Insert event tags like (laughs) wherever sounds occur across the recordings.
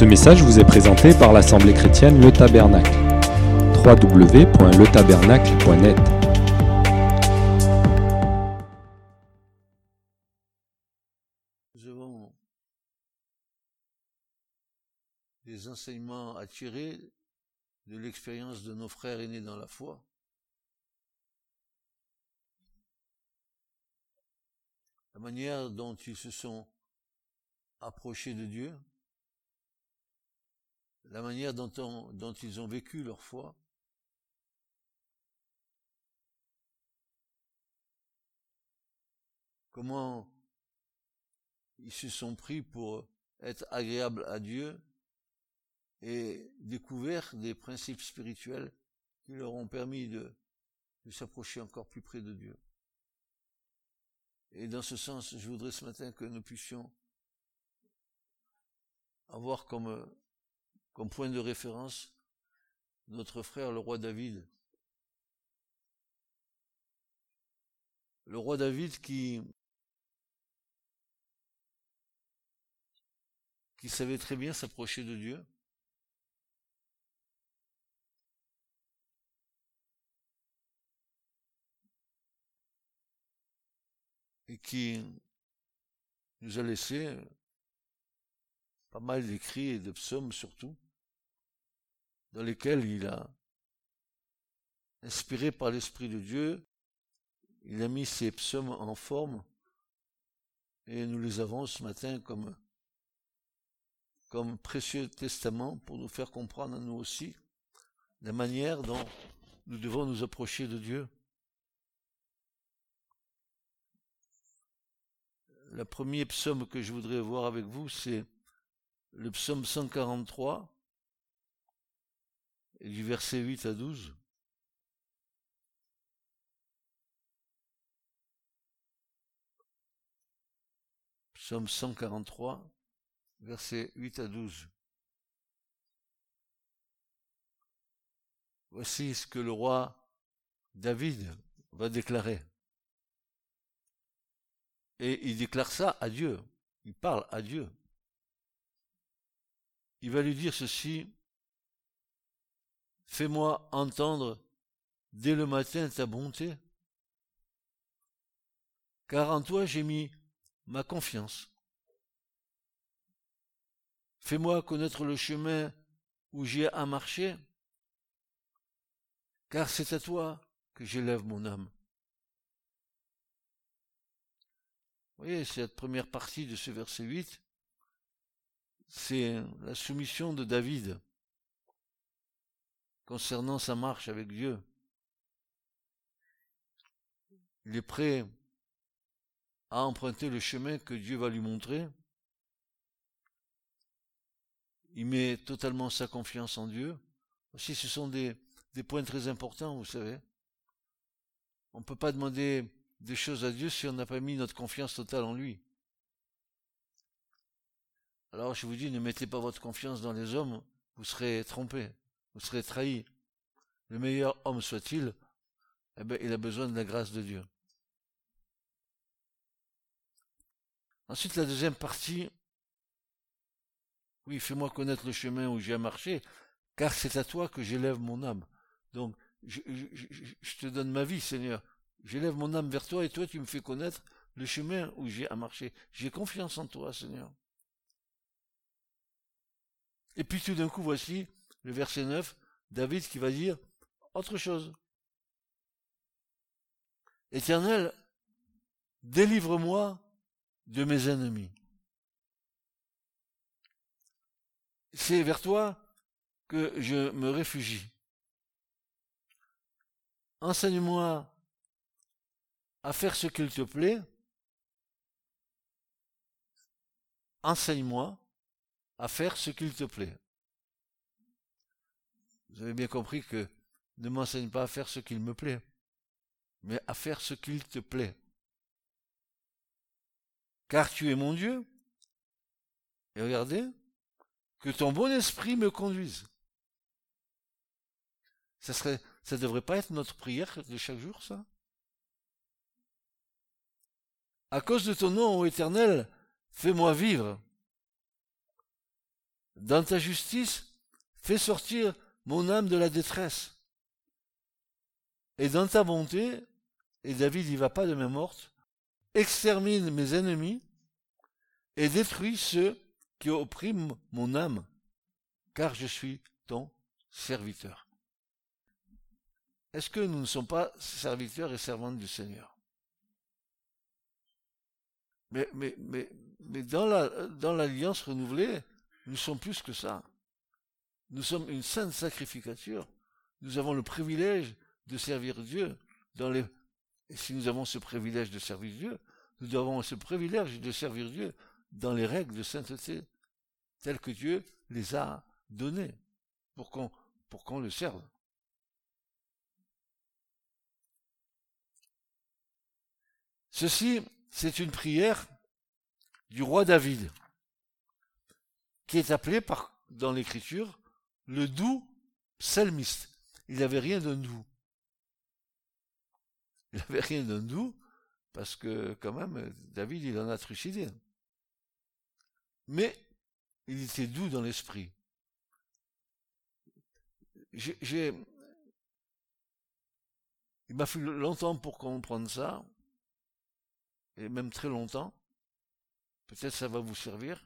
Ce message vous est présenté par l'Assemblée chrétienne Le Tabernacle. www.letabernacle.net Nous avons des enseignements à tirer de l'expérience de nos frères aînés dans la foi. La manière dont ils se sont approchés de Dieu, la manière dont, on- dont ils ont vécu leur foi, comment ils se sont pris pour être agréables à Dieu et découvert des principes spirituels qui leur ont permis de s'approcher encore plus près de Dieu. Et dans ce sens, je voudrais ce matin que nous puissions avoir comme, comme point de référence notre frère le roi David. Le roi David qui, qui savait très bien s'approcher de Dieu, et qui nous a laissé pas mal d'écrits et de psaumes surtout, dans lesquels il a, inspiré par l'Esprit de Dieu, il a mis ces psaumes en forme, et nous les avons ce matin comme, comme précieux testament pour nous faire comprendre à nous aussi la manière dont nous devons nous approcher de Dieu. Le premier psaume que je voudrais voir avec vous, c'est le psaume 143, et du verset 8 à 12. Psaume 143, versets 8 à 12. Voici ce que le roi David va déclarer. Et il déclare ça à Dieu. Il parle à Dieu. Il va lui dire ceci. Fais-moi entendre dès le matin ta bonté, car en toi j'ai mis ma confiance. Fais-moi connaître le chemin où j'ai à marcher, car c'est à toi que j'élève mon âme. Vous voyez, cette première partie de ce verset 8, c'est la soumission de David concernant sa marche avec Dieu. Il est prêt à emprunter le chemin que Dieu va lui montrer. Il met totalement sa confiance en Dieu. Aussi, ce sont des, des points très importants, vous savez. On ne peut pas demander des choses à Dieu si on n'a pas mis notre confiance totale en lui. Alors je vous dis, ne mettez pas votre confiance dans les hommes, vous serez trompés, vous serez trahis. Le meilleur homme soit-il, eh ben, il a besoin de la grâce de Dieu. Ensuite, la deuxième partie, oui, fais-moi connaître le chemin où j'ai à marcher, car c'est à toi que j'élève mon âme. Donc, je, je te donne ma vie, Seigneur. J'élève mon âme vers toi et toi, tu me fais connaître le chemin où j'ai à marcher. J'ai confiance en toi, Seigneur. Et puis tout d'un coup, voici le verset 9, David qui va dire autre chose. Éternel, délivre-moi de mes ennemis. C'est vers toi que je me réfugie. Enseigne-moi à faire ce qu'il te plaît. Enseigne-moi à faire ce qu'il te plaît. Vous avez bien compris que ne m'enseigne pas à faire ce qu'il me plaît, mais à faire ce qu'il te plaît. Car tu es mon Dieu. Et regardez, que ton bon esprit me conduise. Ça serait, ça devrait pas être notre prière de chaque jour, ça? À cause de ton nom, ô éternel, fais-moi vivre. dans ta justice, fais sortir mon âme de la détresse. Et dans ta bonté, et David n'y va pas de main morte, extermine mes ennemis et détruis ceux qui oppriment mon âme, car je suis ton serviteur. Est-ce que nous ne sommes pas serviteurs et servantes du Seigneur? Mais, mais, mais, mais dans, la, dans l'alliance renouvelée, nous sommes plus que ça. Nous sommes une sainte sacrificature. Nous avons le privilège de servir Dieu dans les, et si nous avons ce privilège de servir Dieu, nous avons ce privilège de servir Dieu dans les règles de sainteté, telles que Dieu les a données pour qu'on, pour qu'on le serve. Ceci, c'est une prière du roi David, qui est appelé par, dans l'écriture le doux psalmiste. Il n'avait rien de doux. Il n'avait rien de doux, parce que quand même, David, il en a trucidé. Mais il était doux dans l'esprit. J'ai, il m'a fallu longtemps pour comprendre ça, et même très longtemps. Peut-être ça va vous servir.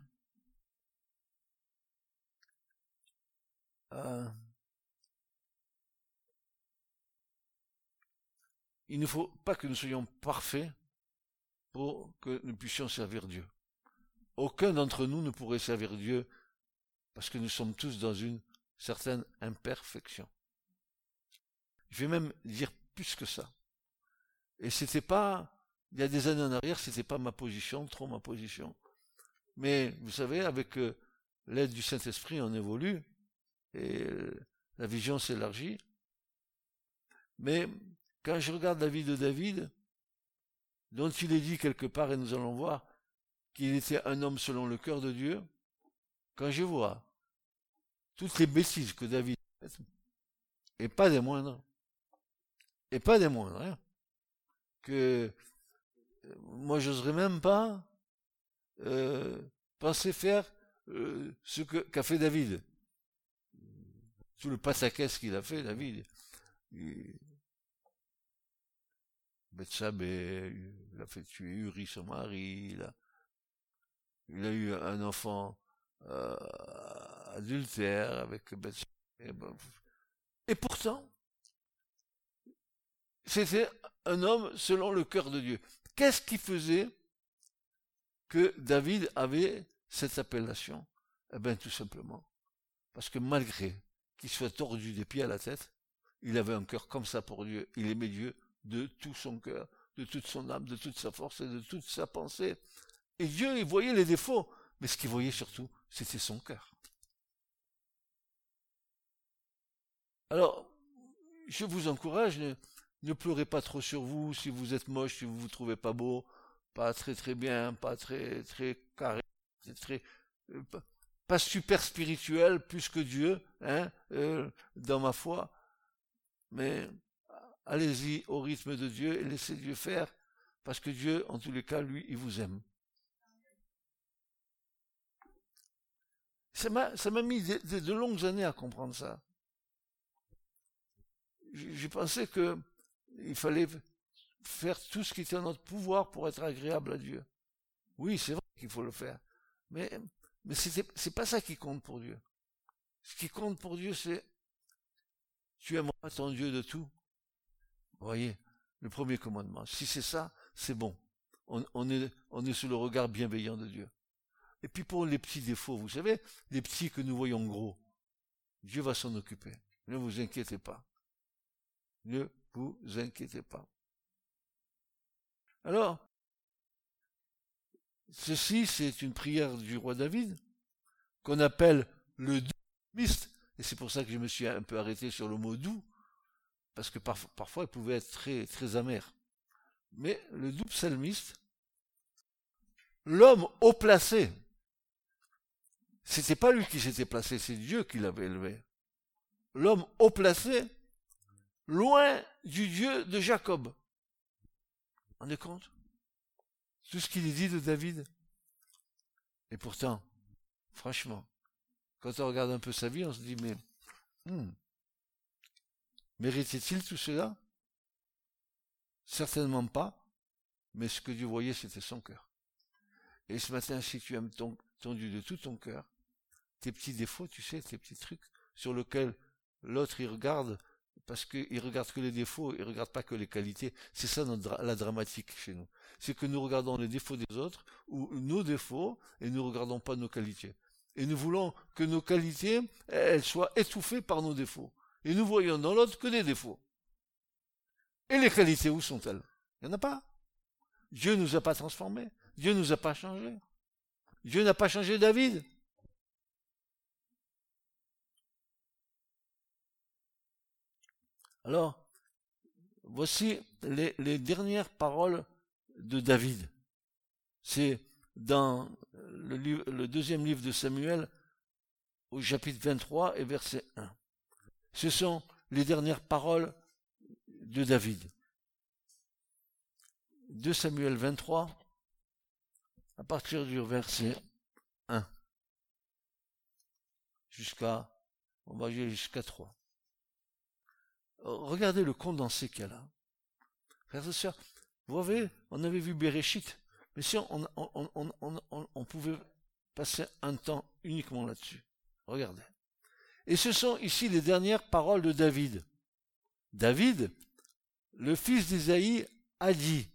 Euh, il ne faut pas que nous soyons parfaits pour que nous puissions servir Dieu. Aucun d'entre nous ne pourrait servir Dieu parce que nous sommes tous dans une certaine imperfection. Je vais même dire plus que ça. Et c'était pas, il y a des années en arrière, c'était pas ma position, trop ma position. Mais vous savez, avec euh, l'aide du Saint-Esprit, on évolue et euh, la vision s'élargit. Mais quand je regarde la vie de David, dont il est dit quelque part, et nous allons voir, qu'il était un homme selon le cœur de Dieu, quand je vois toutes les bêtises que David fait, et pas des moindres, et pas des moindres, hein, que euh, moi j'oserais même pas euh, penser faire ce qu'a fait David. Tout le passaquès qu'il a fait, David. Bethsabée, il a fait tuer Uri, son mari, il a, il eu un enfant euh, adultère avec Bethsabée. Et pourtant, c'était un homme selon le cœur de Dieu. Qu'est-ce qui faisait que David avait cette appellation? Eh bien, tout simplement, parce que malgré soit tordu des pieds à la tête, il avait un cœur comme ça pour Dieu. Il aimait Dieu de tout son cœur, de toute son âme, de toute sa force et de toute sa pensée. Et Dieu, il voyait les défauts, mais ce qu'il voyait surtout, c'était son cœur. Alors, je vous encourage, ne, pleurez pas trop sur vous si vous êtes moche, si vous vous trouvez pas beau, pas très très bien, pas très très carré, très, euh, pas, super spirituel plus que Dieu, hein, euh, dans ma foi, mais allez-y au rythme de Dieu et laissez Dieu faire, parce que Dieu, en tous les cas, lui, il vous aime. Ça m'a mis de, longues années à comprendre ça. J'ai pensé que il fallait faire tout ce qui était en notre pouvoir pour être agréable à Dieu. Oui, c'est vrai qu'il faut le faire. Mais, mais c'est pas ça qui compte pour Dieu. Ce qui compte pour Dieu, c'est tu aimeras ton Dieu de tout vous voyez, le premier commandement. Si c'est ça, c'est bon. On, est, on est sous le regard bienveillant de Dieu. Et puis pour les petits défauts, vous savez, les petits que nous voyons gros, Dieu va s'en occuper. Ne vous inquiétez pas. Ne vous inquiétez pas. Alors, ceci, c'est une prière du roi David, qu'on appelle le doux et c'est pour ça que je me suis un peu arrêté sur le mot doux, parce que parfois il pouvait être très, très amer. Mais le doux psalmiste, l'homme haut placé, c'était pas lui qui s'était placé, c'est Dieu qui l'avait élevé. L'homme haut placé, loin du Dieu de Jacob. Vous rendez compte? Tout ce qu'il dit de David. Et pourtant, franchement, quand on regarde un peu sa vie, on se dit, mais hmm, méritait-il tout cela? Certainement pas, mais ce que Dieu voyait, c'était son cœur. Et ce matin, si tu aimes ton, Dieu de tout ton cœur, tes petits défauts, tu sais, tes petits trucs sur lesquels l'autre il regarde, parce qu'il regarde que les défauts, il regarde pas que les qualités. C'est ça la dramatique chez nous. C'est que nous regardons les défauts des autres, ou nos défauts, et nous regardons pas nos qualités. Et nous voulons que nos qualités, elles soient étouffées par nos défauts. Et nous voyons dans l'autre que des défauts. Et les qualités, où sont-elles? Il n'y en a pas. Dieu nous a pas transformés. Dieu nous a pas changés. Dieu n'a pas changé David. Alors, voici les, dernières paroles de David. C'est dans le, deuxième livre de Samuel, au chapitre 23 et verset 1. Ce sont les dernières paroles de David. 2 Samuel 23, à partir du verset 1, jusqu'à, on va aller jusqu'à 3. Regardez le condensé qu'il y a là. Frères et sœurs, vous voyez, on avait vu Bereshit, mais si on, on, pouvait passer un temps uniquement là-dessus. Regardez. Et ce sont ici les dernières paroles de David. David, le fils d'Isaïe, a dit,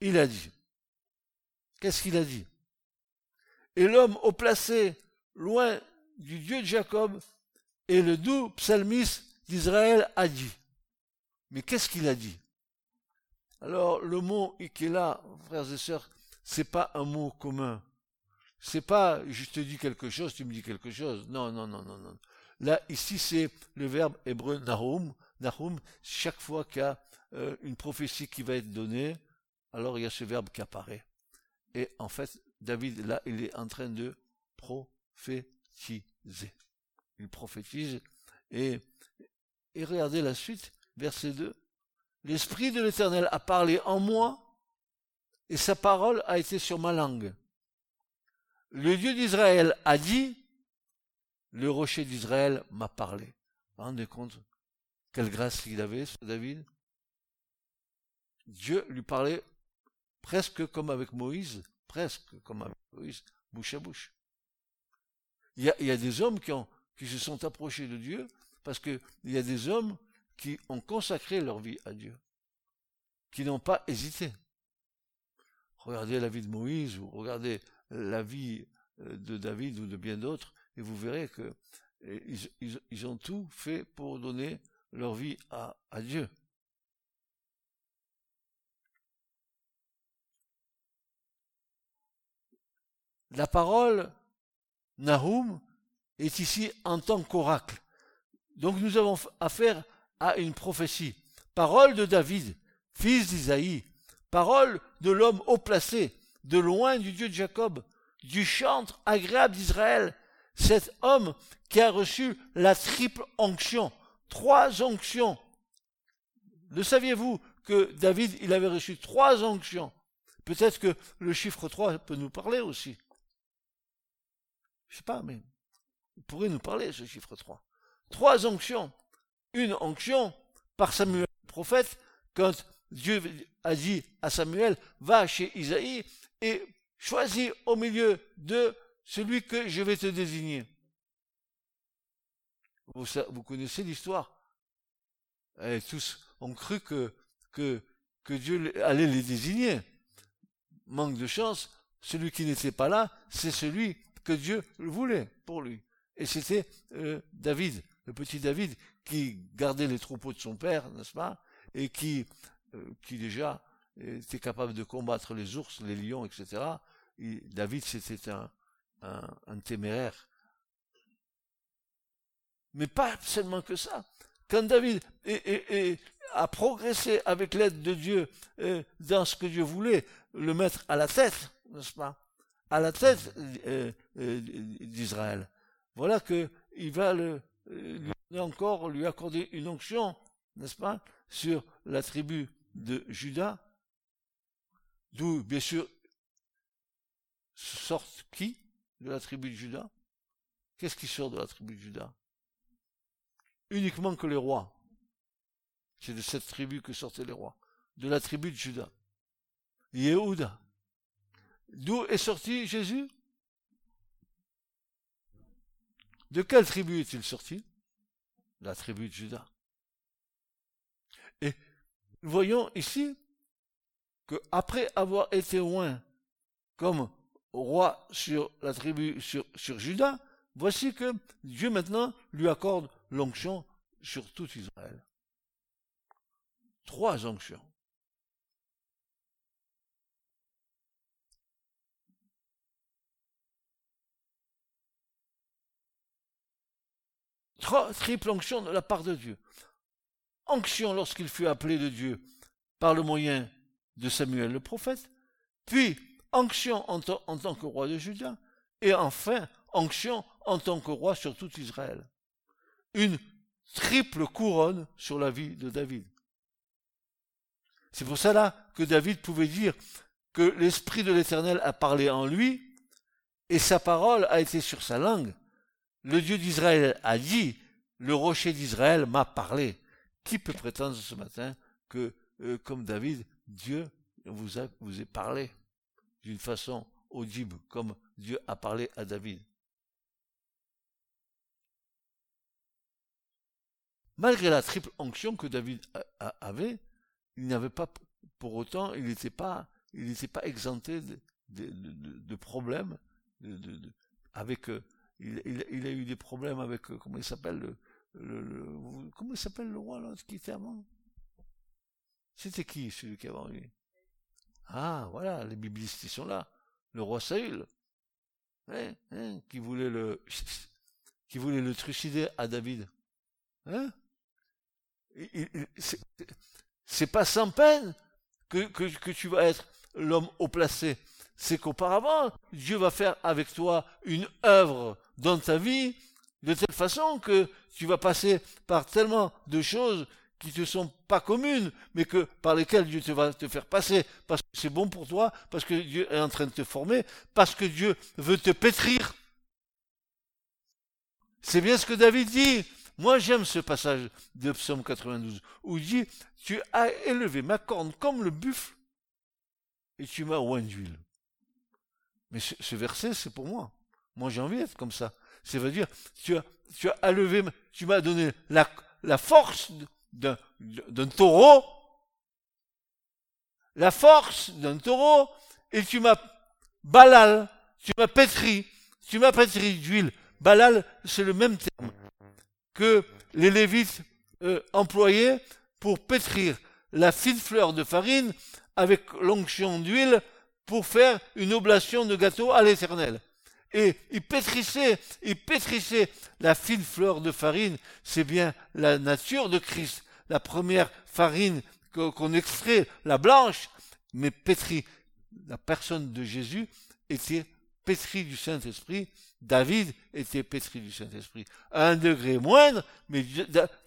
il a dit, qu'est-ce qu'il a dit? Et l'homme au placé, loin du Dieu de Jacob, et le doux psalmiste d'Israël a dit. Mais qu'est-ce qu'il a dit? Alors, le mot là, frères et sœurs, c'est pas un mot commun. C'est pas je te dis quelque chose, tu me dis quelque chose. Non, non, non, non, non. Là, ici, c'est le verbe hébreu nahum. Nahum, chaque fois qu'il y a euh, une prophétie qui va être donnée, alors il y a ce verbe qui apparaît. Et en fait, David, là, il est en train de prophétiser. Il prophétise. Et, et regardez la suite, verset 2. L'Esprit de l'Éternel a parlé en moi, et sa parole a été sur ma langue. Le Dieu d'Israël a dit, le rocher d'Israël m'a parlé. Vous vous rendez compte quelle grâce il avait, David? Dieu lui parlait presque comme avec Moïse, presque comme avec Moïse, bouche à bouche. Il y a, des hommes qui se sont approchés de Dieu parce qu'il y a des hommes qui ont consacré leur vie à Dieu, qui n'ont pas hésité. Regardez la vie de Moïse ou regardez la vie euh, de David ou de bien d'autres, et vous verrez que ils, ont tout fait pour donner leur vie à Dieu. La parole Nahum est ici en tant qu'oracle. Donc nous avons affaire à une prophétie. Parole de David, fils d'Isaïe, parole de l'homme haut placé, de loin du Dieu de Jacob, du chantre agréable d'Israël, cet homme qui a reçu la triple onction, trois onctions. Le saviez-vous que David, il avait reçu trois onctions? Peut-être que le chiffre 3 peut nous parler aussi. Je sais pas, mais il pourrait nous parler, ce chiffre 3. Trois onctions une onction par Samuel le prophète quand Dieu a dit à Samuel, va chez Isaïe et choisis au milieu de celui que je vais te désigner. Vous, vous connaissez l'histoire? Et tous ont cru que, que, que Dieu allait les désigner. Manque de chance, celui qui n'était pas là, c'est celui que Dieu voulait pour lui. Et c'était euh, David, le petit David, qui gardait les troupeaux de son père, n'est-ce pas, et qui, euh, déjà était capable de combattre les ours, les lions, etc. David, c'était un, un, téméraire. Mais pas seulement que ça. Quand David a progressé avec l'aide de Dieu euh, dans ce que Dieu voulait, le mettre à la tête, n'est-ce pas À la tête euh, d'Israël. Voilà que il va le, et encore lui accorder une onction, n'est-ce pas, sur la tribu de Judas, d'où, bien sûr, sortent qui de la tribu de Judas Qu'est-ce qui sort de la tribu de Judas Uniquement que les rois. C'est de cette tribu que sortaient les rois. De la tribu de Judas. Yehuda. D'où est sorti Jésus? De quelle tribu est-il sorti? La tribu de Judas. Et nous voyons ici que après avoir été loin comme roi sur la tribu, sur, sur Judas, voici que Dieu maintenant lui accorde l'onction sur tout Israël. Trois onctions. Triple onction de la part de Dieu. Onction lorsqu'il fut appelé de Dieu par le moyen de Samuel le prophète, puis onction en, en tant que roi de Juda, et enfin onction en tant que roi sur tout Israël. Une triple couronne sur la vie de David. C'est pour cela que David pouvait dire que l'Esprit de l'Éternel a parlé en lui, et sa parole a été sur sa langue. Le Dieu d'Israël a dit, le rocher d'Israël m'a parlé. Qui peut prétendre ce matin que, euh, comme David, Dieu vous a, parlé d'une façon audible, comme Dieu a parlé à David? Malgré la triple onction que David avait, il n'avait pas, pour autant, il n'était pas, il n'était pas exempté de, de, de, problèmes, avec, il, a eu des problèmes avec, euh, comment il s'appelle, le, le, comment il s'appelle le roi là, qui était avant? C'était qui celui qui avait eu Ah, voilà, les biblistes ils sont là. Le roi Saül, hein, hein, qui voulait le, (laughs) qui voulait le trucider à David. Hein? C'est pas sans peine que, que, que tu vas être l'homme haut placé. C'est qu'auparavant, Dieu va faire avec toi une œuvre dans ta vie de telle façon que tu vas passer par tellement de choses qui te sont pas communes, mais que par lesquelles Dieu te va te faire passer, parce que c'est bon pour toi, parce que Dieu est en train de te former, parce que Dieu veut te pétrir. C'est bien ce que David dit. Moi, j'aime ce passage de Psaume 92 où il dit Tu as élevé ma corne comme le buffle et tu m'as oint d'huile. Mais ce, verset, c'est pour moi. Moi, j'ai envie d'être comme ça. Ça veut dire tu as, tu tu m'as donné la, force d'un, d'un taureau, la force d'un taureau, et tu m'as balal, tu m'as pétri, tu m'as pétri d'huile. Balal, c'est le même terme que les Lévites euh, employaient pour pétrir la fine fleur de farine avec l'onction d'huile pour faire une oblation de gâteau à l'éternel. Et ils pétrissaient, ils pétrissaient la fine fleur de farine, c'est bien la nature de Christ, la première farine qu'on extrait, la blanche, mais pétrie. La personne de Jésus était pétrie du Saint-Esprit David était pétri du Saint-Esprit. Un degré moindre, mais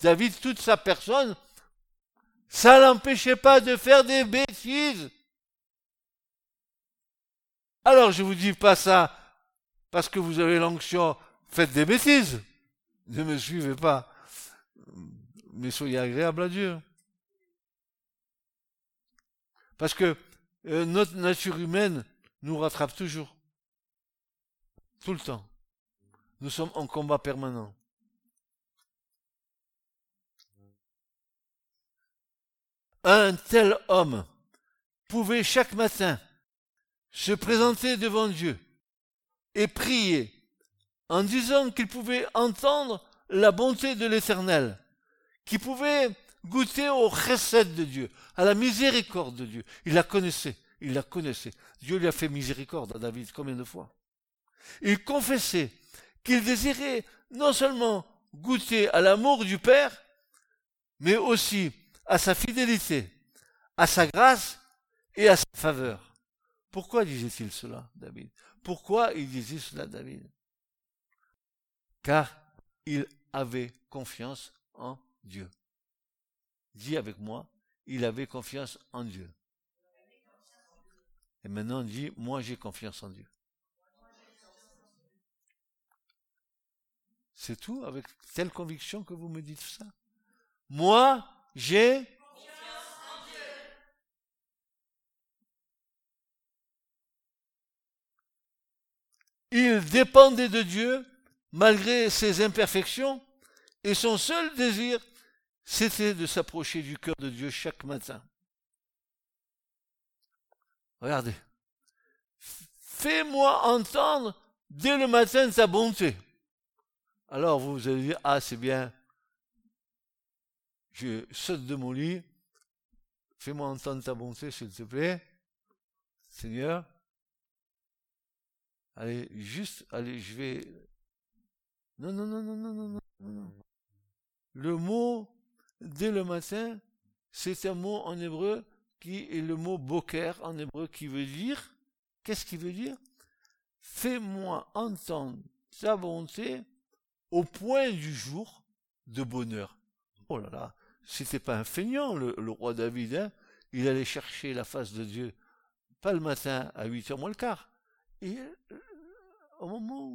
David, toute sa personne, ça l'empêchait pas de faire des bêtises. Alors je vous dis pas ça parce que vous avez l'onction, faites des bêtises. Ne me suivez pas. Mais soyez agréable à Dieu. Parce que euh, notre nature humaine nous rattrape toujours. Tout le temps. Nous sommes en combat permanent. Un tel homme pouvait chaque matin se présenter devant Dieu et prier en disant qu'il pouvait entendre la bonté de l'Éternel, qu'il pouvait goûter au recette de Dieu, à la miséricorde de Dieu. Il la connaissait, il la connaissait. Dieu lui a fait miséricorde à David combien de fois? Il confessait qu'il désirait non seulement goûter à l'amour du Père, mais aussi à sa fidélité, à sa grâce et à sa faveur. Pourquoi disait-il cela, David? Pourquoi il disait cela, David? Car il avait confiance en Dieu. Dis avec moi, il avait confiance en Dieu. Et maintenant, dit, moi j'ai confiance en Dieu. C'est tout, avec telle conviction que vous me dites ça? Moi, j'ai Il dépendait de Dieu malgré ses imperfections et son seul désir, c'était de s'approcher du cœur de Dieu chaque matin. Regardez. Fais-moi entendre dès le matin ta bonté. Alors vous allez dire, ah c'est bien, je saute de mon lit, fais-moi entendre ta bonté s'il te plaît, Seigneur. Allez, juste, allez, je vais... Non, non, non, non, non, non, non, non. Le mot, dès le matin, c'est un mot en hébreu qui est le mot boker en hébreu qui veut dire, qu'est-ce qui veut dire? Fais-moi entendre ta bonté au point du jour de bonheur. Oh là là, c'était pas un feignant, le, roi David, hein il allait chercher la face de Dieu, pas le matin à 8 heures moins le quart. Et euh, au moment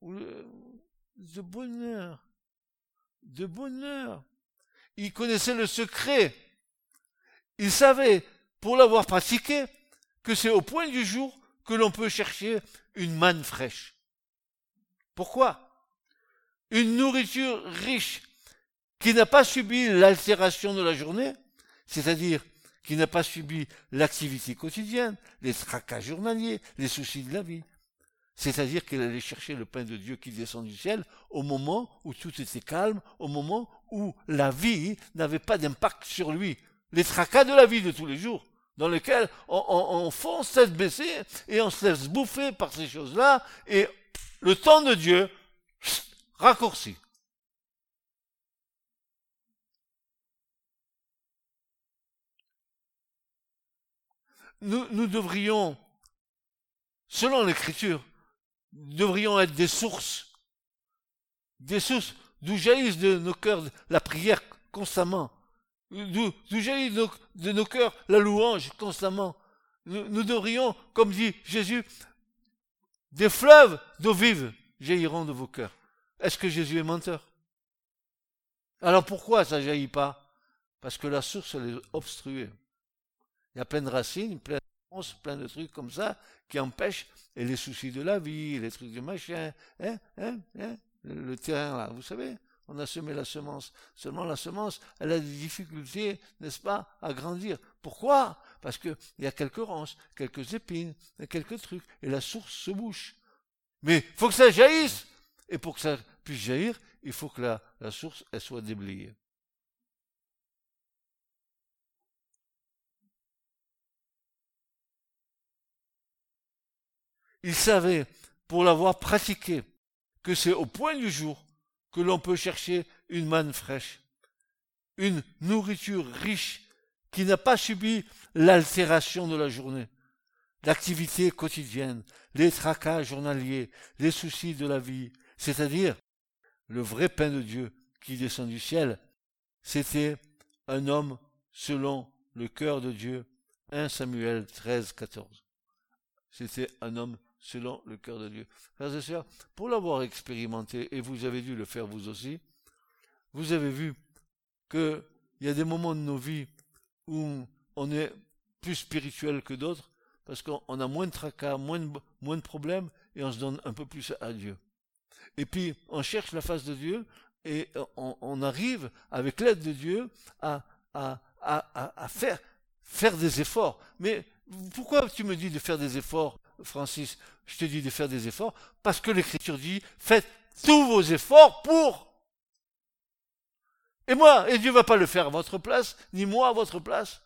où, le, de bonheur, de bonheur, il connaissait le secret il savait, pour l'avoir pratiqué, que c'est au point du jour que l'on peut chercher une manne fraîche. Pourquoi? Une nourriture riche qui n'a pas subi l'altération de la journée, c'est-à-dire qui n'a pas subi l'activité quotidienne, les tracas journaliers, les soucis de la vie. C'est-à-dire qu'elle allait chercher le pain de Dieu qui descend du ciel au moment où tout était calme, au moment où la vie n'avait pas d'impact sur lui, les tracas de la vie de tous les jours, dans lesquels on, on, fonce tête et on se laisse bouffer par ces choses-là, et le temps de Dieu raccourci. Nous, devrions, selon l'Écriture, devrions être des sources, des sources d'où jaillissent de nos cœurs la prière constamment, d'où jaillit de nos, cœurs la louange constamment. Nous, devrions, comme dit Jésus, des fleuves d'eau vive jailliront de vos cœurs. Est-ce que Jésus est menteur? Alors pourquoi ça jaillit pas? Parce que la source elle est obstruée. Il y a plein de racines, plein de plein de trucs comme ça qui empêchent et les soucis de la vie, les trucs de machin, hein, hein, hein, le terrain là, vous savez, on a semé la semence. Seulement la semence, elle a des difficultés, n'est-ce pas, à grandir. Pourquoi? Parce qu'il y a quelques ronces, quelques épines, quelques trucs, et la source se bouche. Mais faut que ça jaillisse. Et pour que ça puisse jaillir, il faut que la, la source, elle soit déblayée. Il savait, pour l'avoir pratiqué, que c'est au point du jour que l'on peut chercher une manne fraîche, une nourriture riche qui n'a pas subi l'altération de la journée, l'activité quotidienne, les tracas journaliers, les soucis de la vie, c'est-à-dire le vrai pain de Dieu qui descend du ciel. C'était un homme selon le cœur de Dieu. 1 Samuel 13, 14. C'était un homme selon le cœur de Dieu. Frères et sœurs, pour l'avoir expérimenté, et vous avez dû le faire vous aussi, vous avez vu qu'il y a des moments de nos vies où on est plus spirituel que d'autres, parce qu'on a moins de tracas, moins de, problèmes, et on se donne un peu plus à Dieu. Et puis, on cherche la face de Dieu, et on, arrive, avec l'aide de Dieu, à, à, à, à faire, faire des efforts. Mais pourquoi tu me dis de faire des efforts? Francis, je te dis de faire des efforts, parce que l'Écriture dit, faites tous vos efforts pour. Et moi, et Dieu ne va pas le faire à votre place, ni moi à votre place.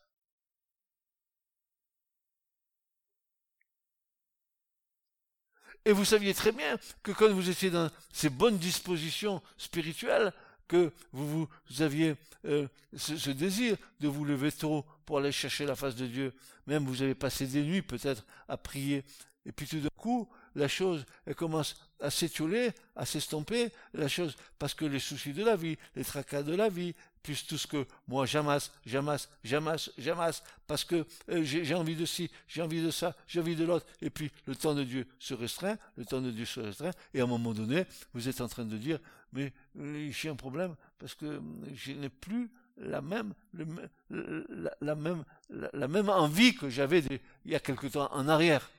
Et vous saviez très bien que quand vous étiez dans ces bonnes dispositions spirituelles, que vous, aviez euh, ce, désir de vous lever tôt pour aller chercher la face de Dieu. Même vous avez passé des nuits peut-être à prier. Et puis tout d'un coup, la chose, elle commence à s'étioler, à s'estomper, la chose, parce que les soucis de la vie, les tracas de la vie, plus tout ce que moi j'amasse, j'amasse, j'amasse, j'amasse, parce que euh, j'ai envie de ci, j'ai envie de ça, j'ai envie de l'autre, et puis le temps de Dieu se restreint, le temps de Dieu se restreint, et à un moment donné, vous êtes en train de dire, mais euh, j'ai un problème, parce que euh, je n'ai plus la même, la, même, la, même envie que j'avais il y a quelque temps en arrière.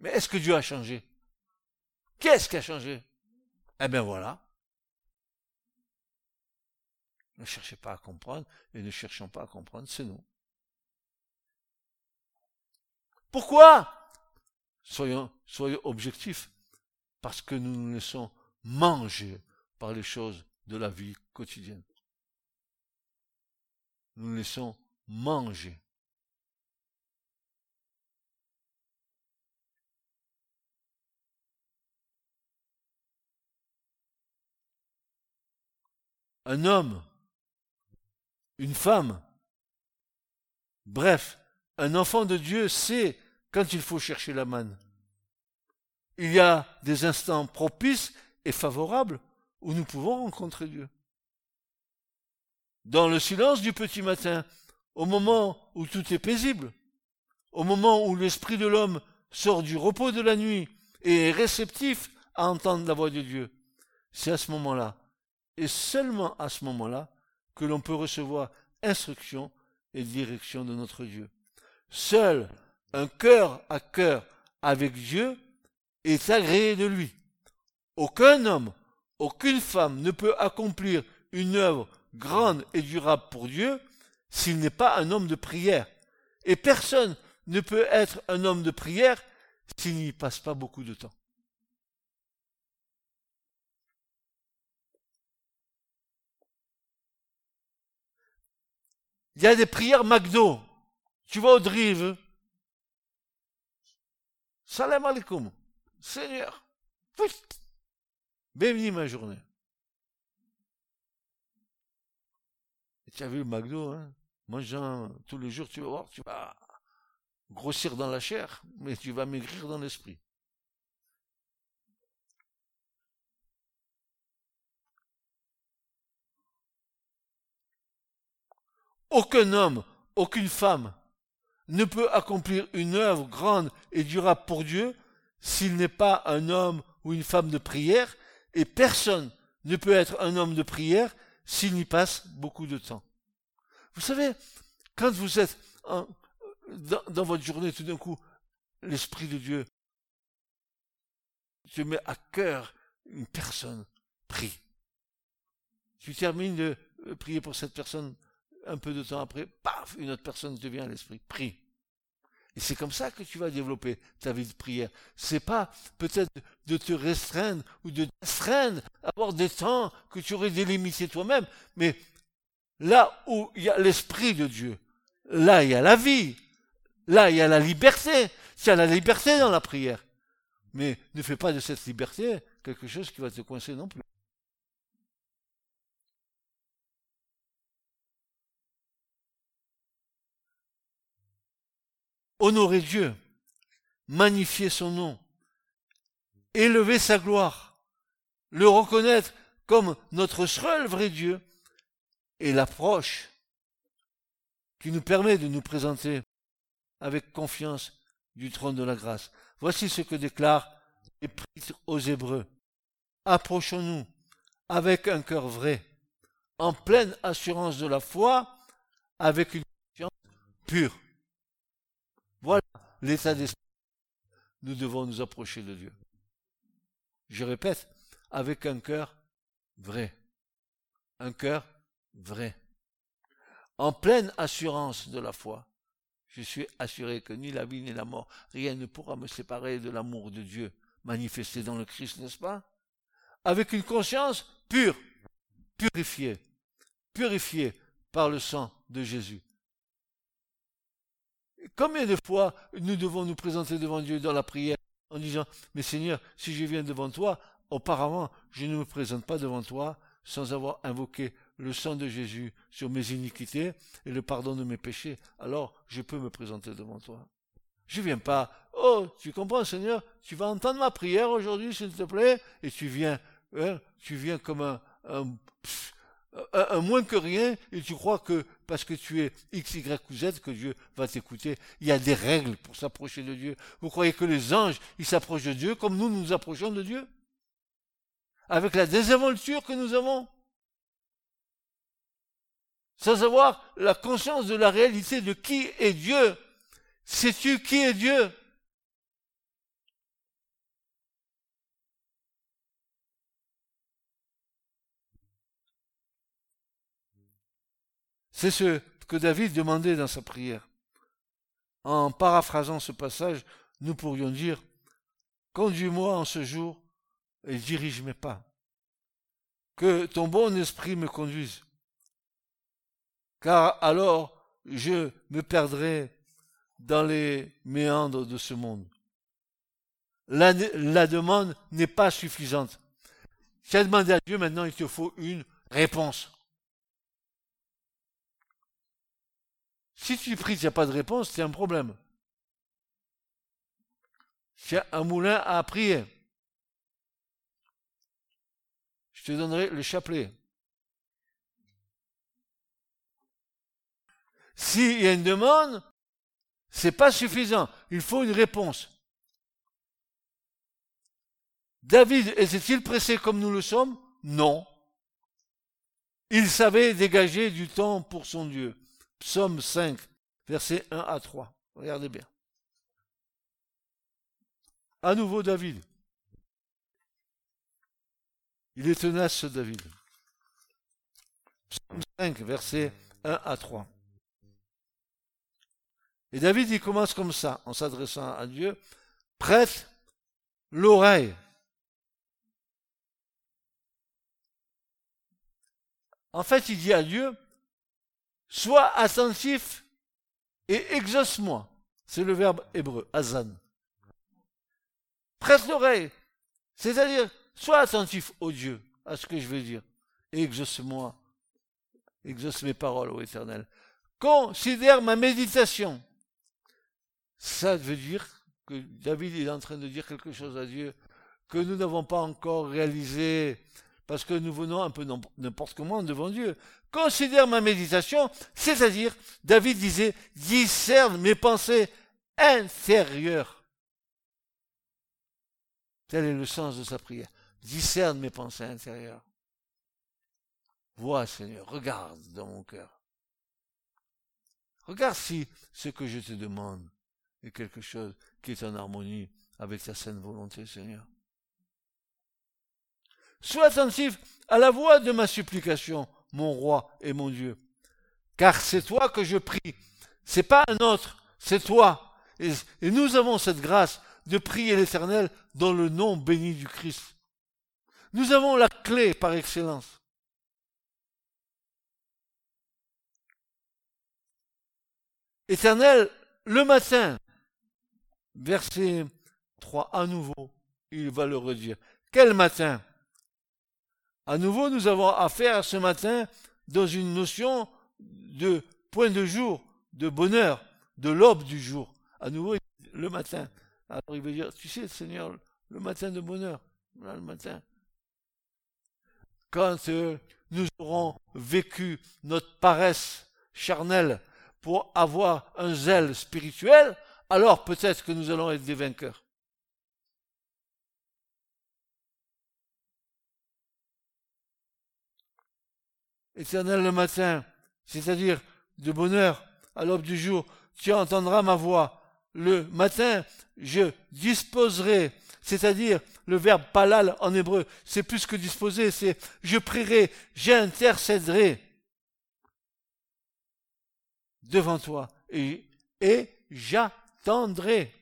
Mais est-ce que Dieu a changé? Qu'est-ce qui a changé? Eh bien voilà. Ne cherchez pas à comprendre et ne cherchons pas à comprendre, c'est nous. Pourquoi? Soyons, soyons objectifs. Parce que nous nous laissons manger par les choses de la vie quotidienne. Nous nous laissons manger. Un homme une femme. Bref, un enfant de Dieu sait quand il faut chercher la manne. Il y a des instants propices et favorables où nous pouvons rencontrer Dieu. Dans le silence du petit matin, au moment où tout est paisible, au moment où l'esprit de l'homme sort du repos de la nuit et est réceptif à entendre la voix de Dieu, c'est à ce moment-là, et seulement à ce moment-là, que l'on peut recevoir instruction et direction de notre Dieu. Seul un cœur à cœur avec Dieu est agréé de lui. Aucun homme, aucune femme ne peut accomplir une œuvre grande et durable pour Dieu s'il n'est pas un homme de prière. Et personne ne peut être un homme de prière s'il n'y passe pas beaucoup de temps. Il y a des prières McDo. Tu vas au drive. Salam alaikum. Seigneur. Bienvenue ma journée. tu as vu le McDo, hein? Mangeant tous les jours, tu vas voir, tu vas grossir dans la chair, mais tu vas maigrir dans l'esprit. Aucun homme, aucune femme ne peut accomplir une œuvre grande et durable pour Dieu s'il n'est pas un homme ou une femme de prière, et personne ne peut être un homme de prière s'il n'y passe beaucoup de temps. Vous savez, quand vous êtes dans, votre journée, tout d'un coup, l'Esprit de Dieu te met à cœur une personne, prie. Tu termines de prier pour cette personne, un peu de temps après, paf, une autre personne te vient à l'esprit. Prie. Et c'est comme ça que tu vas développer ta vie de prière. C'est pas peut-être de te restreindre ou de t'astreindre, avoir des temps que tu aurais délimités toi-même, mais là où il y a l'esprit de Dieu, là il y a la vie, là il y a la liberté. Il y a la liberté dans la prière. Mais ne fais pas de cette liberté quelque chose qui va te coincer non plus. Honorer Dieu, magnifier son nom, élever sa gloire, le reconnaître comme notre seul vrai Dieu et l'approche qui nous permet de nous présenter avec confiance du trône de la grâce. Voici ce que déclare l'Épître aux Hébreux. Approchons-nous avec un cœur vrai, en pleine assurance de la foi, avec une conscience pure. Voilà l'état d'esprit. Nous devons nous approcher de Dieu. Je répète, avec un cœur vrai. Un cœur vrai. En pleine assurance de la foi. Je suis assuré que ni la vie ni la mort, rien ne pourra me séparer de l'amour de Dieu manifesté dans le Christ, n'est-ce pas? Avec une conscience pure, purifiée, purifiée par le sang de Jésus. Combien de fois nous devons nous présenter devant Dieu dans la prière en disant, mais Seigneur, si je viens devant toi, auparavant, je ne me présente pas devant toi sans avoir invoqué le sang de Jésus sur mes iniquités et le pardon de mes péchés, alors je peux me présenter devant toi. Je viens pas, oh, tu comprends Seigneur, tu vas entendre ma prière aujourd'hui, s'il te plaît, et tu viens, hein, tu viens comme un, un, moins que rien, et tu crois que parce que tu es X, Y ou Z, que Dieu va t'écouter. Il y a des règles pour s'approcher de Dieu. Vous croyez que les anges, ils s'approchent de Dieu comme nous, nous approchons de Dieu? Avec la désinvolture que nous avons Sans avoir la conscience de la réalité de qui est Dieu. Sais-tu qui est Dieu? C'est ce que David demandait dans sa prière. En paraphrasant ce passage, nous pourrions dire Conduis-moi en ce jour et dirige mes pas. Que ton bon esprit me conduise. Car alors je me perdrai dans les méandres de ce monde. La, demande n'est pas suffisante. Tu as demandé à Dieu, maintenant il te faut une réponse. Si tu pries, il n'y a pas de réponse, c'est un problème. As un moulin à prier. Je te donnerai le chapelet. S'il y a une demande, c'est pas suffisant. Il faut une réponse. David était-il pressé comme nous le sommes? Non. Il savait dégager du temps pour son Dieu. Psaume 5, versets 1 à 3. Regardez bien. À nouveau David. Il est tenace ce David. Psaume 5, versets 1 à 3. Et David, il commence comme ça, en s'adressant à Dieu. Prête l'oreille. En fait, il dit à Dieu, Sois attentif et exauce-moi. C'est le verbe hébreu, azan. Prête l'oreille. C'est-à-dire, sois attentif au Dieu, à ce que je veux dire. Exauce-moi. Exauce mes paroles, ô éternel. Considère ma méditation. Ça veut dire que David est en train de dire quelque chose à Dieu que nous n'avons pas encore réalisé parce que nous venons un peu n'importe comment devant Dieu. Considère ma méditation, c'est-à-dire, David disait, discerne mes pensées intérieures. Tel est le sens de sa prière. Discerne mes pensées intérieures. Vois, Seigneur, regarde dans mon cœur. Regarde si ce que je te demande est quelque chose qui est en harmonie avec ta sainte volonté, Seigneur. Sois attentif à la voix de ma supplication, mon roi et mon Dieu. Car c'est toi que je prie. C'est pas un autre, c'est toi. Et, et, nous avons cette grâce de prier l'éternel dans le nom béni du Christ. Nous avons la clé par excellence. Éternel, le matin, verset 3 à nouveau, il va le redire. Quel matin? À nouveau, nous avons affaire ce matin dans une notion de point de jour, de bonheur, de l'aube du jour. À nouveau, le matin. Alors il veut dire, tu sais, Seigneur, le matin de bonheur, le matin. Quand euh, nous aurons vécu notre paresse charnelle pour avoir un zèle spirituel, alors peut-être que nous allons être des vainqueurs. Éternel le matin, c'est-à-dire de bonheur à l'aube du jour, tu entendras ma voix. Le matin, je disposerai, c'est-à-dire le verbe palal en hébreu, c'est plus que disposer, c'est je prierai, j'intercéderai devant toi et, et j'attendrai.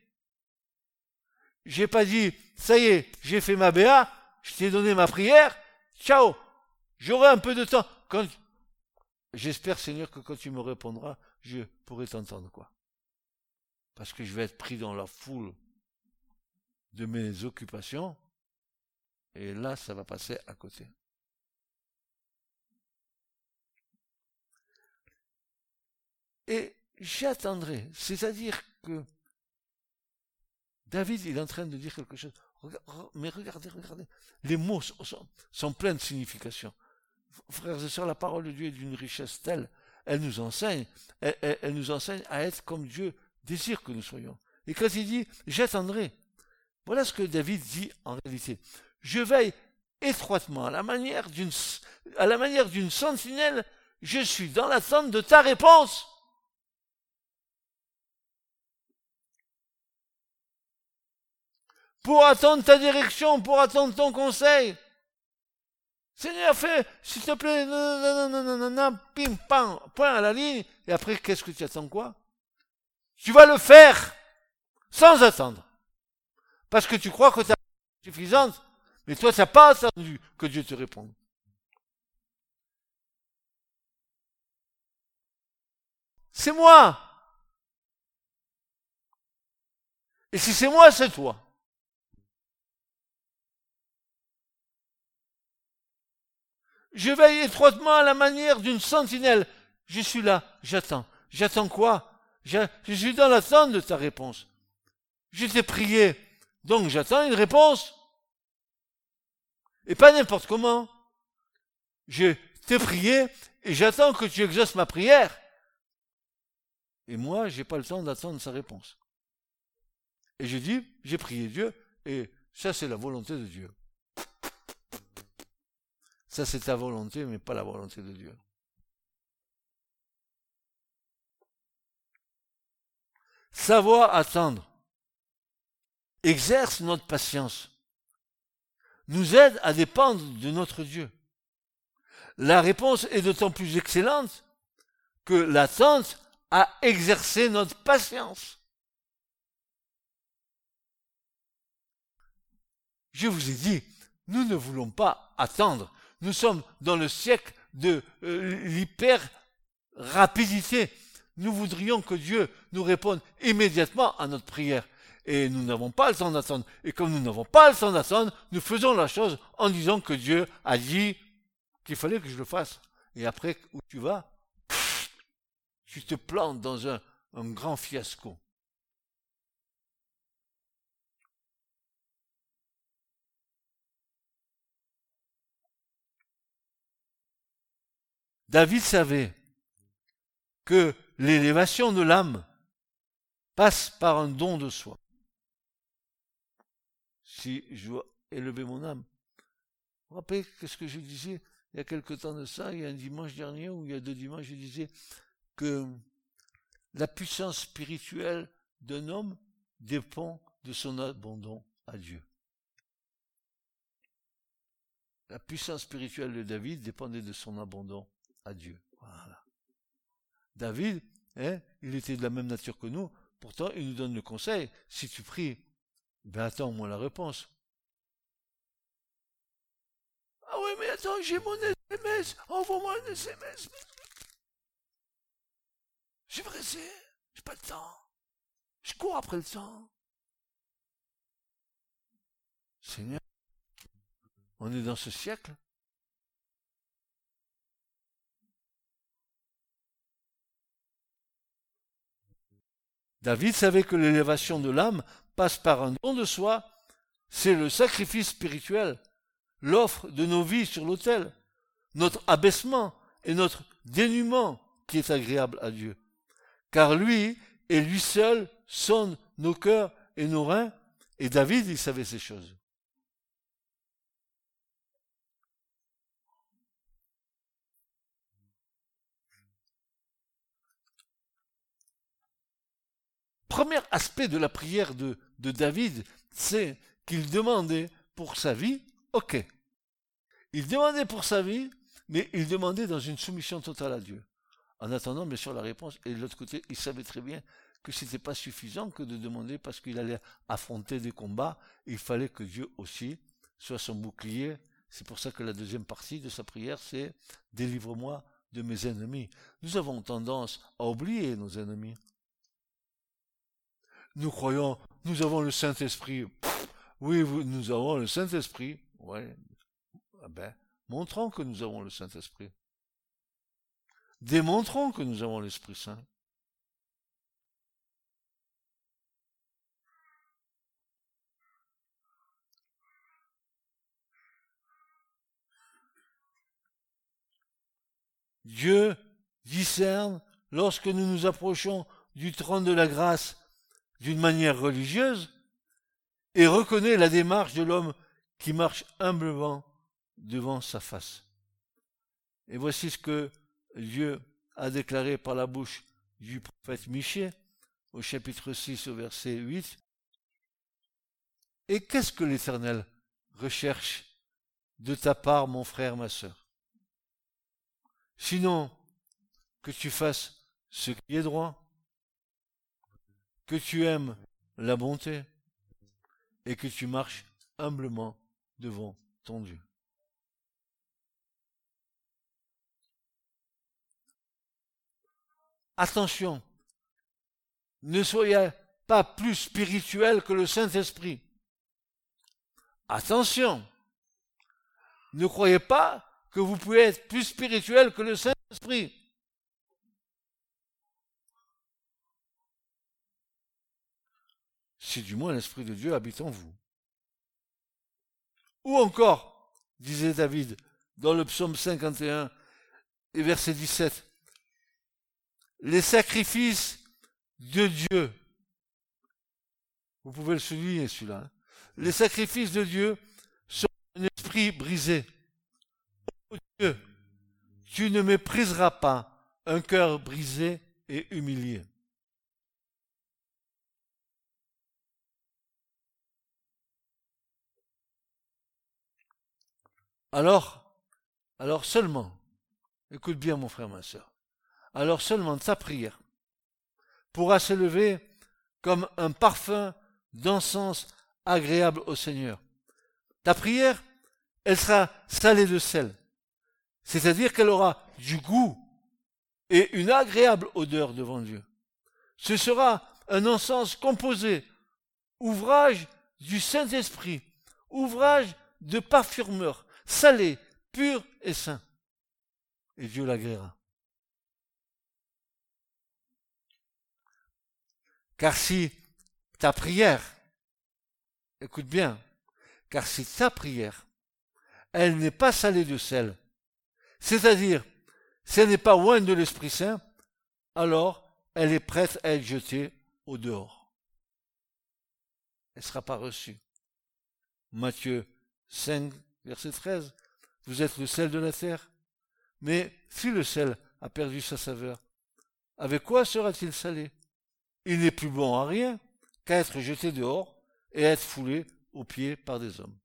J'ai pas dit, ça y est, j'ai fait ma béa, je t'ai donné ma prière, ciao, j'aurai un peu de temps. J'espère, Seigneur, que quand tu me répondras, je pourrai t'entendre, quoi. Parce que je vais être pris dans la foule de mes occupations, et là, ça va passer à côté. Et j'attendrai, c'est-à-dire que David, il est en train de dire quelque chose. Mais regardez, regardez, les mots sont, sont pleins de signification. Frères et sœurs, la parole de Dieu est d'une richesse telle, elle nous enseigne, elle, nous enseigne à être comme Dieu désire que nous soyons. Et quand il dit, j'attendrai, voilà ce que David dit en réalité. Je veille étroitement à la manière d'une sentinelle, je suis dans l'attente de ta réponse. Pour attendre ta direction, pour attendre ton conseil. Seigneur, fais, s'il te plaît, non, pim, pam, point à la ligne. Et après, qu'est-ce que tu attends quoi? Tu vas le faire sans attendre. Parce que tu crois que ta suffisante, mais toi, tu n'as pas attendu que Dieu te réponde. C'est moi. Et si c'est moi, c'est toi. Je veille étroitement à la manière d'une sentinelle. Je suis là, j'attends. J'attends quoi? Je, suis dans l'attente de ta réponse. Je t'ai prié, donc j'attends une réponse. Et pas n'importe comment. Je t'ai prié et j'attends que tu exauces ma prière. Et moi, j'ai pas le temps d'attendre sa réponse. Et je dis, j'ai prié Dieu et ça c'est la volonté de Dieu. Ça, c'est ta volonté, mais pas la volonté de Dieu. Savoir attendre exerce notre patience, nous aide à dépendre de notre Dieu. La réponse est d'autant plus excellente que l'attente a exercé notre patience. Je vous ai dit, nous ne voulons pas attendre. Nous sommes dans le siècle de euh, l'hyper rapidité. Nous voudrions que Dieu nous réponde immédiatement à notre prière. Et nous n'avons pas le temps d'attendre. Et comme nous n'avons pas le temps d'attendre, nous faisons la chose en disant que Dieu a dit qu'il fallait que je le fasse. Et après, où tu vas Tu te plantes dans un grand fiasco. David savait que l'élévation de l'âme passe par un don de soi. Si je dois élever mon âme, vous rappelez ce que je disais il y a quelque temps de ça, il y a un dimanche dernier ou il y a deux dimanches, je disais que la puissance spirituelle d'un homme dépend de son abandon à Dieu. La puissance spirituelle de David dépendait de son abandon à Dieu. David, hein, il était de la même nature que nous, pourtant il nous donne le conseil, si tu pries, ben attends-moi la réponse. Ah oui, mais attends, j'ai mon SMS, envoie-moi un SMS. Je suis pressé, j'ai pas le temps. Je cours après le temps. Seigneur, on est dans ce siècle David savait que l'élévation de l'âme passe par un don de soi, c'est le sacrifice spirituel, l'offre de nos vies sur l'autel, notre abaissement et notre dénuement qui est agréable à Dieu. Car lui et lui seul sonne nos cœurs et nos reins, et David, il savait ces choses. Premier aspect de la prière de, David, c'est qu'il demandait pour sa vie, ok. Il demandait pour sa vie, mais il demandait dans une soumission totale à Dieu. En attendant, bien sûr, la réponse. Et de l'autre côté, il savait très bien que ce n'était pas suffisant que de demander parce qu'il allait affronter des combats. Il fallait que Dieu aussi soit son bouclier. C'est pour ça que la deuxième partie de sa prière, c'est délivre-moi de mes ennemis. Nous avons tendance à oublier nos ennemis. Nous croyons, nous avons le Saint-Esprit. Oui, nous avons le Saint-Esprit. Ouais. Ben, montrons que nous avons le Saint-Esprit. Démontrons que nous avons l'Esprit Saint. Dieu discerne lorsque nous nous approchons du trône de la grâce d'une manière religieuse et reconnaît la démarche de l'homme qui marche humblement devant sa face. Et voici ce que Dieu a déclaré par la bouche du prophète Michée au chapitre 6 au verset 8. Et qu'est-ce que l'Éternel recherche de ta part, mon frère, ma sœur? Sinon, que tu fasses ce qui est droit, que tu aimes la bonté et que tu marches humblement devant ton Dieu. Attention, ne soyez pas plus spirituel que le Saint-Esprit. Attention, ne croyez pas que vous pouvez être plus spirituel que le Saint-Esprit. Si du moins l'Esprit de Dieu habite en vous. Ou encore, disait David dans le psaume 51 et verset 17, les sacrifices de Dieu, vous pouvez le souligner celui-là, hein. les sacrifices de Dieu sont un esprit brisé. Oh Dieu, tu ne mépriseras pas un cœur brisé et humilié. Alors, alors seulement, écoute bien mon frère, ma soeur, alors seulement ta prière pourra s'élever comme un parfum d'encens agréable au Seigneur. Ta prière, elle sera salée de sel, c'est-à-dire qu'elle aura du goût et une agréable odeur devant Dieu. Ce sera un encens composé, ouvrage du Saint-Esprit, ouvrage de parfumeur, salé, pur et saint. Et Dieu l'agréera. Car si ta prière, écoute bien, car si ta prière, elle n'est pas salée de sel, c'est-à-dire, si elle n'est pas loin de l'Esprit Saint, alors elle est prête à être jetée au dehors. Elle ne sera pas reçue. Matthieu 5, verset 13. Vous êtes le sel de la terre. Mais si le sel a perdu sa saveur, avec quoi sera-t-il salé? Il n'est plus bon à rien qu'à être jeté dehors et être foulé aux pieds par des hommes.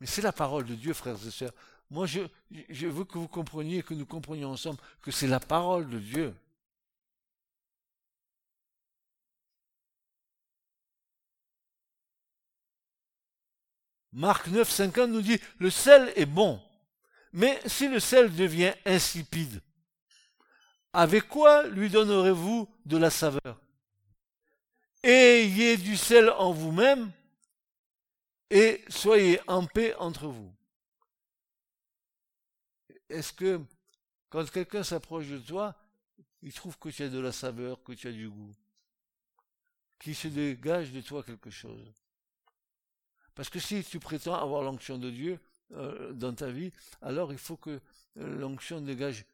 Mais c'est la parole de Dieu, frères et sœurs. Moi, je, je veux que vous compreniez, que nous comprenions ensemble que c'est la parole de Dieu. Marc 9, 50 nous dit, le sel est bon, mais si le sel devient insipide, avec quoi lui donnerez-vous de la saveur? Ayez du sel en vous-même et soyez en paix entre vous. Est-ce que quand quelqu'un s'approche de toi, il trouve que tu as de la saveur, que tu as du goût, qu'il se dégage de toi quelque chose? Parce que si tu prétends avoir l'onction de Dieu euh, dans ta vie, alors il faut que euh, l'onction dégage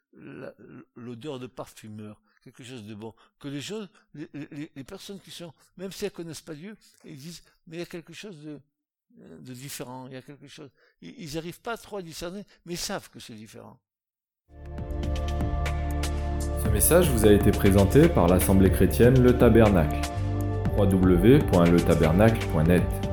l'odeur de parfumeur, quelque chose de bon. Que les choses, les, personnes qui sont, même si elles connaissent pas Dieu, ils disent, mais il y a quelque chose de, euh, différent, il y a quelque chose. Ils n'arrivent pas trop à discerner, mais ils savent que c'est différent. Ce message vous a été présenté par l'Assemblée chrétienne Le Tabernacle. www.letabernacle.net